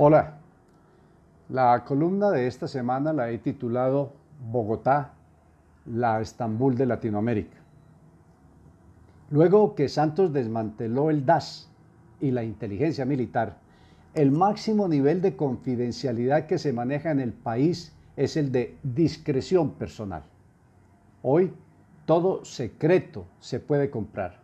Hola, la columna de esta semana la he titulado Bogotá, la Estambul de Latinoamérica. Luego que Santos desmanteló el DAS y la inteligencia militar, el máximo nivel de confidencialidad que se maneja en el país es el de discreción personal. Hoy todo secreto se puede comprar.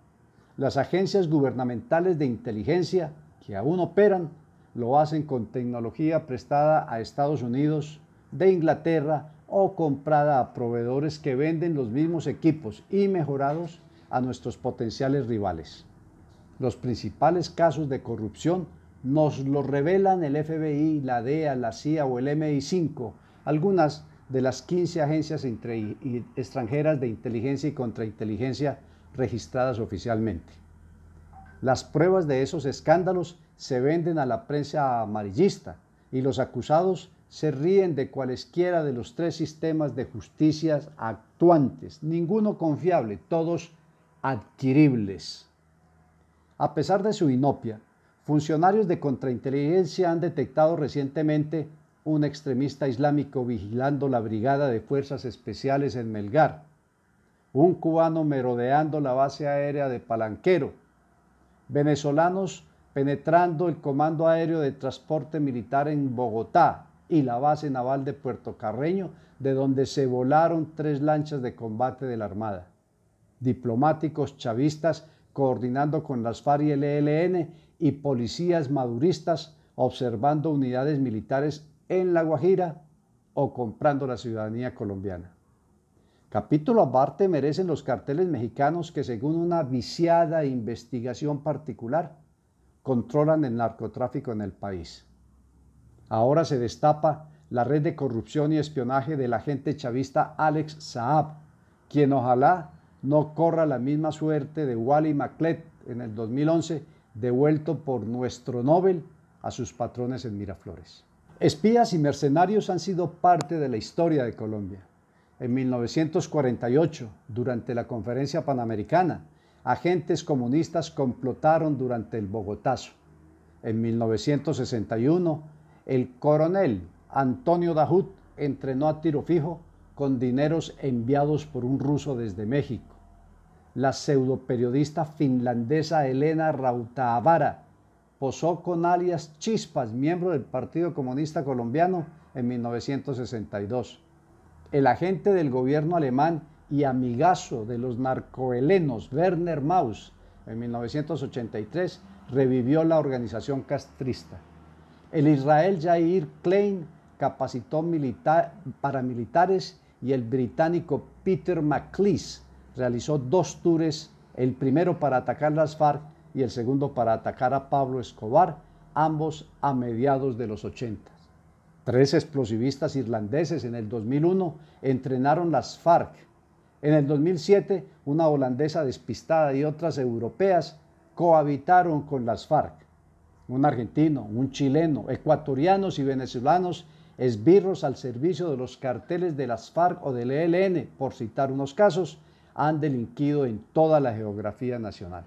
Las agencias gubernamentales de inteligencia que aún operan lo hacen con tecnología prestada a Estados Unidos, de Inglaterra o comprada a proveedores que venden los mismos equipos y mejorados a nuestros potenciales rivales. Los principales casos de corrupción nos los revelan el FBI, la DEA, la CIA o el MI5, algunas de las 15 agencias extranjeras de inteligencia y contrainteligencia registradas oficialmente. Las pruebas de esos escándalos se venden a la prensa amarillista y los acusados se ríen de cualesquiera de los tres sistemas de justicia actuantes, ninguno confiable, todos adquiribles. A pesar de su inopia, funcionarios de contrainteligencia han detectado recientemente un extremista islámico vigilando la brigada de fuerzas especiales en Melgar, un cubano merodeando la base aérea de Palanquero, venezolanos penetrando el Comando Aéreo de Transporte Militar en Bogotá y la base naval de Puerto Carreño, de donde se volaron tres lanchas de combate de la Armada. Diplomáticos chavistas coordinando con las FARC y el ELN y policías maduristas observando unidades militares en La Guajira o comprando la ciudadanía colombiana. Capítulo aparte merecen los carteles mexicanos que según una viciada investigación particular controlan el narcotráfico en el país. Ahora se destapa la red de corrupción y espionaje del agente chavista Alex Saab, quien ojalá no corra la misma suerte de Wally Maclet en el 2011, devuelto por nuestro Nobel a sus patrones en Miraflores. Espías y mercenarios han sido parte de la historia de Colombia. En 1948, durante la Conferencia Panamericana, agentes comunistas complotaron durante el Bogotazo. En 1961, el coronel Antonio Dahut entrenó a tiro fijo con dineros enviados por un ruso desde México. La pseudoperiodista finlandesa Elena Rautaavara posó con alias Chispas, miembro del Partido Comunista Colombiano, en 1962. El agente del gobierno alemán y amigazo de los narcohelenos Werner Maus en 1983 revivió la organización castrista. El Israel Jair Klein capacitó paramilitares y el británico Peter McLeish realizó dos tours, el primero para atacar las FARC y el segundo para atacar a Pablo Escobar, ambos a mediados de los 80. Tres explosivistas irlandeses en el 2001 entrenaron las FARC en el 2007, una holandesa despistada y otras europeas cohabitaron con las FARC. Un argentino, un chileno, ecuatorianos y venezolanos esbirros al servicio de los carteles de las FARC o del ELN, por citar unos casos, han delinquido en toda la geografía nacional.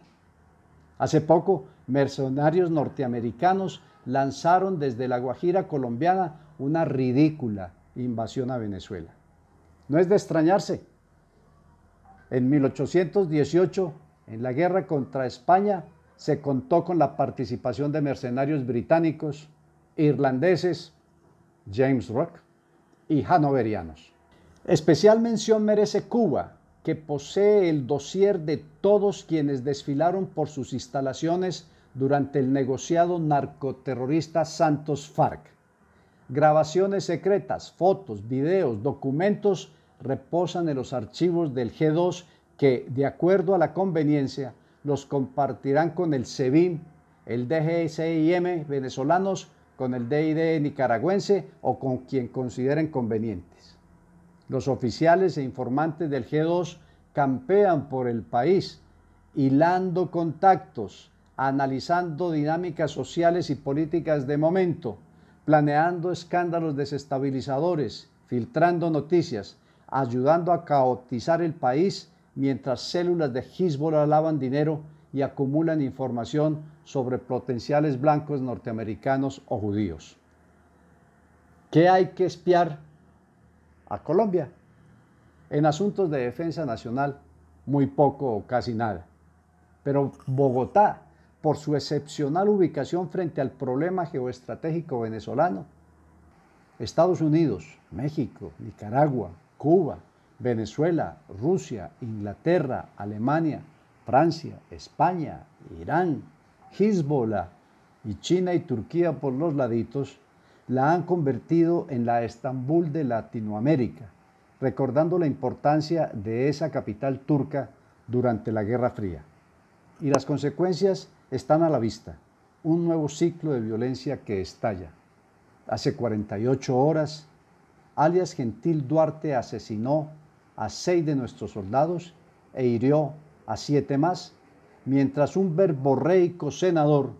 Hace poco, mercenarios norteamericanos lanzaron desde la Guajira colombiana una ridícula invasión a Venezuela. No es de extrañarse en 1818, en la guerra contra España, se contó con la participación de mercenarios británicos, irlandeses, James Rock y hanoverianos. Especial mención merece Cuba, que posee el dossier de todos quienes desfilaron por sus instalaciones durante el negociado narcoterrorista Santos FARC. Grabaciones secretas, fotos, videos, documentos reposan en los archivos del G2 que, de acuerdo a la conveniencia, los compartirán con el SEBIN, el DGSIM venezolanos, con el DID nicaragüense o con quien consideren convenientes. Los oficiales e informantes del G2 campean por el país, hilando contactos, analizando dinámicas sociales y políticas de momento, planeando escándalos desestabilizadores, filtrando noticias, ayudando a caotizar el país mientras células de Hezbollah lavan dinero y acumulan información sobre potenciales blancos norteamericanos o judíos. ¿Qué hay que espiar a Colombia? En asuntos de defensa nacional, muy poco o casi nada. Pero Bogotá, por su excepcional ubicación frente al problema geoestratégico venezolano, Estados Unidos, México, Nicaragua, Cuba, Venezuela, Rusia, Inglaterra, Alemania, Francia, España, Irán, Hezbollah y China y Turquía por los laditos, la han convertido en la Estambul de Latinoamérica, recordando la importancia de esa capital turca durante la Guerra Fría. Y las consecuencias están a la vista, un nuevo ciclo de violencia que estalla. Hace 48 horas, alias Gentil Duarte asesinó a seis de nuestros soldados e hirió a siete más, mientras un verborreico senador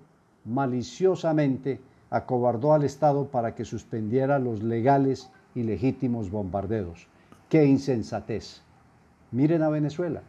maliciosamente acobardó al Estado para que suspendiera los legales y legítimos bombardeos. ¡Qué insensatez! Miren a Venezuela.